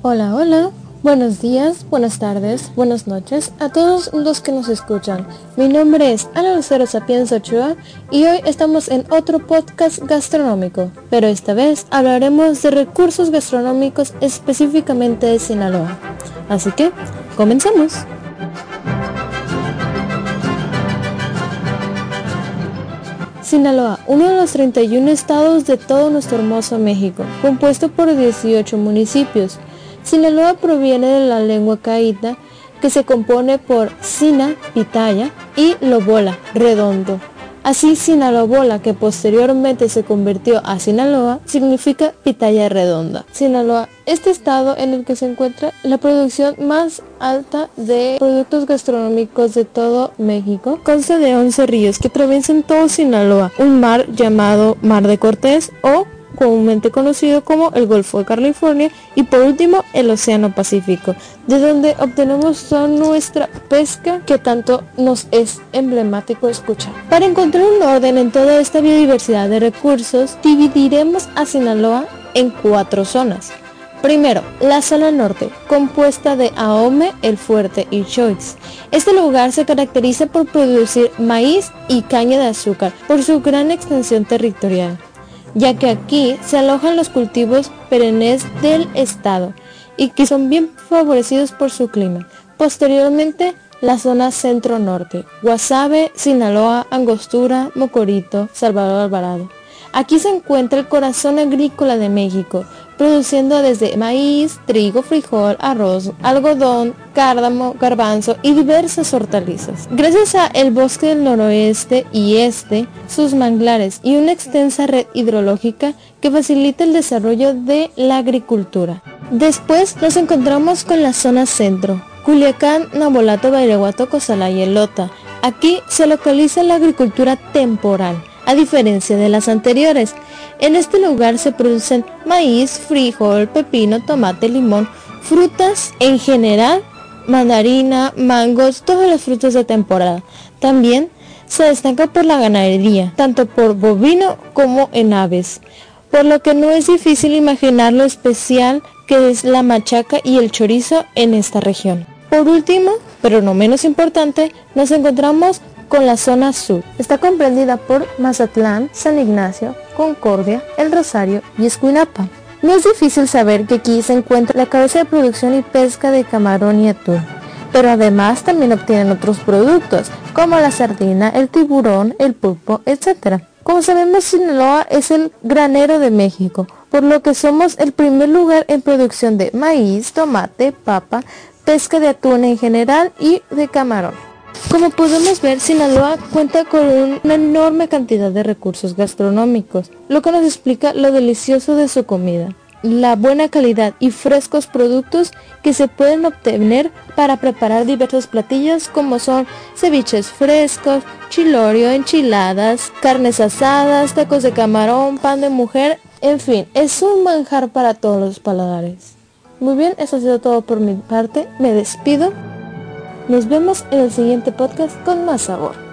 Hola, hola. Buenos días, buenas tardes, buenas noches a todos los que nos escuchan. Mi nombre es Ana Lucero Sapienza Ochoa y hoy estamos en otro podcast gastronómico, pero esta vez hablaremos de recursos gastronómicos específicamente de Sinaloa. Así que, comencemos. Sinaloa, uno de los 31 estados de todo nuestro hermoso México, compuesto por 18 municipios. Sinaloa proviene de la lengua caíta que se compone por Sina, pitaya, y Lobola, redondo. Así Sinaloa, que posteriormente se convirtió a Sinaloa, significa pitaya redonda. Sinaloa, este estado en el que se encuentra la producción más alta de productos gastronómicos de todo México, consta de 11 ríos que atraviesan todo Sinaloa, un mar llamado Mar de Cortés o comúnmente conocido como el Golfo de California y por último el Océano Pacífico, de donde obtenemos toda nuestra pesca que tanto nos es emblemático escuchar. Para encontrar un orden en toda esta biodiversidad de recursos, dividiremos a Sinaloa en cuatro zonas. Primero, la zona norte, compuesta de Ahome, El Fuerte y Choix. Este lugar se caracteriza por producir maíz y caña de azúcar por su gran extensión territorial ya que aquí se alojan los cultivos perennes del estado y que son bien favorecidos por su clima. Posteriormente, la zona centro-norte, Guasave, Sinaloa, Angostura, Mocorito, Salvador Alvarado. Aquí se encuentra el corazón agrícola de México, produciendo desde maíz, trigo, frijol, arroz, algodón, cárdamo, garbanzo y diversas hortalizas. Gracias a el bosque del noroeste y este, sus manglares y una extensa red hidrológica que facilita el desarrollo de la agricultura. Después nos encontramos con la zona centro, Culiacán, Nabolato, Baireguato, Cozalá y Elota. Aquí se localiza la agricultura temporal a diferencia de las anteriores. En este lugar se producen maíz, frijol, pepino, tomate, limón, frutas en general, mandarina, mangos, todos los frutos de temporada. También se destaca por la ganadería, tanto por bovino como en aves, por lo que no es difícil imaginar lo especial que es la machaca y el chorizo en esta región. Por último, pero no menos importante, nos encontramos con la zona sur. Está comprendida por Mazatlán, San Ignacio, Concordia, El Rosario y Escuinapa. No es difícil saber que aquí se encuentra la cabeza de producción y pesca de camarón y atún, pero además también obtienen otros productos como la sardina, el tiburón, el pulpo, etc. Como sabemos, Sinaloa es el granero de México, por lo que somos el primer lugar en producción de maíz, tomate, papa, pesca de atún en general y de camarón. Como podemos ver, Sinaloa cuenta con una enorme cantidad de recursos gastronómicos, lo que nos explica lo delicioso de su comida, la buena calidad y frescos productos que se pueden obtener para preparar diversos platillos como son ceviches frescos, chilorio, enchiladas, carnes asadas, tacos de camarón, pan de mujer, en fin, es un manjar para todos los paladares. Muy bien, eso ha sido todo por mi parte, me despido. Nos vemos en el siguiente podcast con más sabor.